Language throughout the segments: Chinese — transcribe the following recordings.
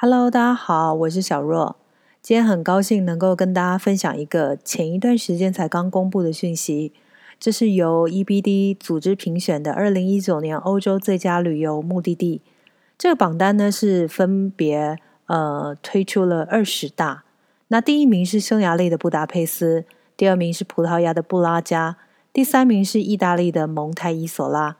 Hello，大家好，我是小若。今天很高兴能够跟大家分享一个前一段时间才刚公布的讯息，这是由 EBD 组织评选的二零一九年欧洲最佳旅游目的地。这个榜单呢是分别呃推出了二十大，那第一名是匈牙利的布达佩斯，第二名是葡萄牙的布拉加，第三名是意大利的蒙台伊索拉。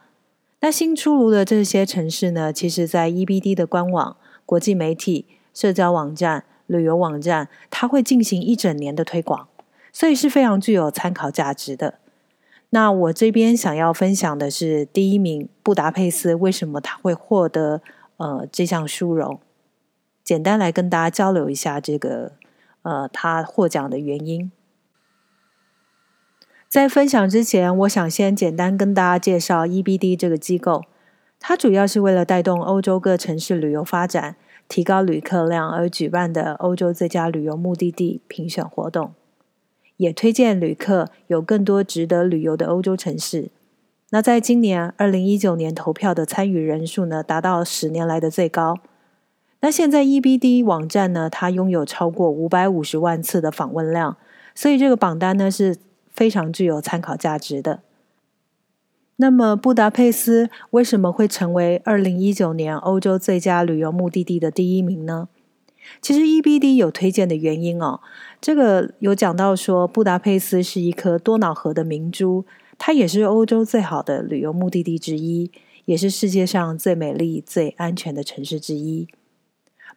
那新出炉的这些城市呢，其实在 EBD 的官网。国际媒体、社交网站、旅游网站，它会进行一整年的推广，所以是非常具有参考价值的。那我这边想要分享的是第一名布达佩斯，为什么他会获得呃这项殊荣？简单来跟大家交流一下这个呃他获奖的原因。在分享之前，我想先简单跟大家介绍 EBD 这个机构。它主要是为了带动欧洲各城市旅游发展、提高旅客量而举办的欧洲最佳旅游目的地评选活动，也推荐旅客有更多值得旅游的欧洲城市。那在今年二零一九年投票的参与人数呢，达到十年来的最高。那现在 EBD 网站呢，它拥有超过五百五十万次的访问量，所以这个榜单呢是非常具有参考价值的。那么，布达佩斯为什么会成为二零一九年欧洲最佳旅游目的地的第一名呢？其实 EBD 有推荐的原因哦，这个有讲到说，布达佩斯是一颗多瑙河的明珠，它也是欧洲最好的旅游目的地之一，也是世界上最美丽、最安全的城市之一。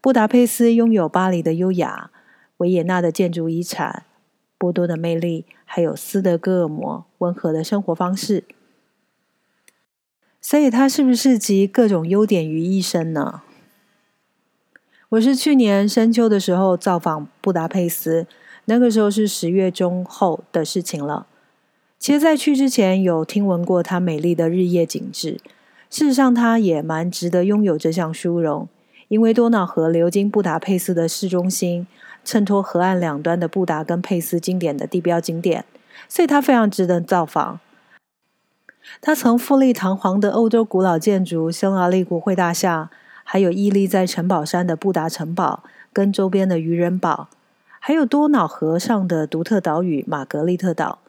布达佩斯拥有巴黎的优雅、维也纳的建筑遗产、波多的魅力，还有斯德哥尔摩温和的生活方式。所以它是不是集各种优点于一身呢？我是去年深秋的时候造访布达佩斯，那个时候是十月中后的事情了。其实，在去之前有听闻过它美丽的日夜景致。事实上，它也蛮值得拥有这项殊荣，因为多瑙河流经布达佩斯的市中心，衬托河岸两端的布达跟佩斯经典的地标景点，所以它非常值得造访。它曾富丽堂皇的欧洲古老建筑匈牙利国会大厦，还有屹立在城堡山的布达城堡跟周边的渔人堡，还有多瑙河上的独特岛屿玛格丽特岛，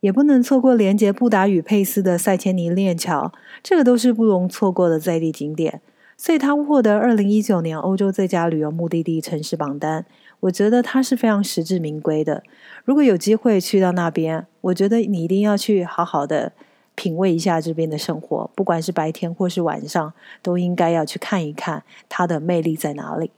也不能错过连接布达与佩斯的塞千尼链桥，这个都是不容错过的在地景点。所以它获得二零一九年欧洲最佳旅游目的地城市榜单。我觉得它是非常实至名归的。如果有机会去到那边，我觉得你一定要去好好的品味一下这边的生活，不管是白天或是晚上，都应该要去看一看它的魅力在哪里。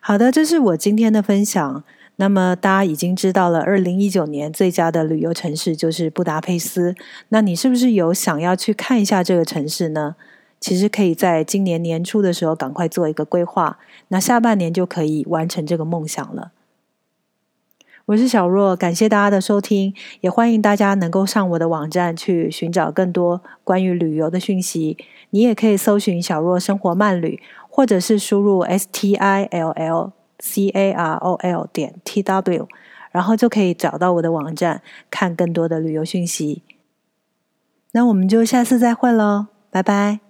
好的，这是我今天的分享。那么大家已经知道了，二零一九年最佳的旅游城市就是布达佩斯。那你是不是有想要去看一下这个城市呢？其实可以在今年年初的时候赶快做一个规划，那下半年就可以完成这个梦想了。我是小若，感谢大家的收听，也欢迎大家能够上我的网站去寻找更多关于旅游的讯息。你也可以搜寻“小若生活慢旅”，或者是输入 “s t i l l c a r o l” 点 t w，然后就可以找到我的网站，看更多的旅游讯息。那我们就下次再会喽，拜拜。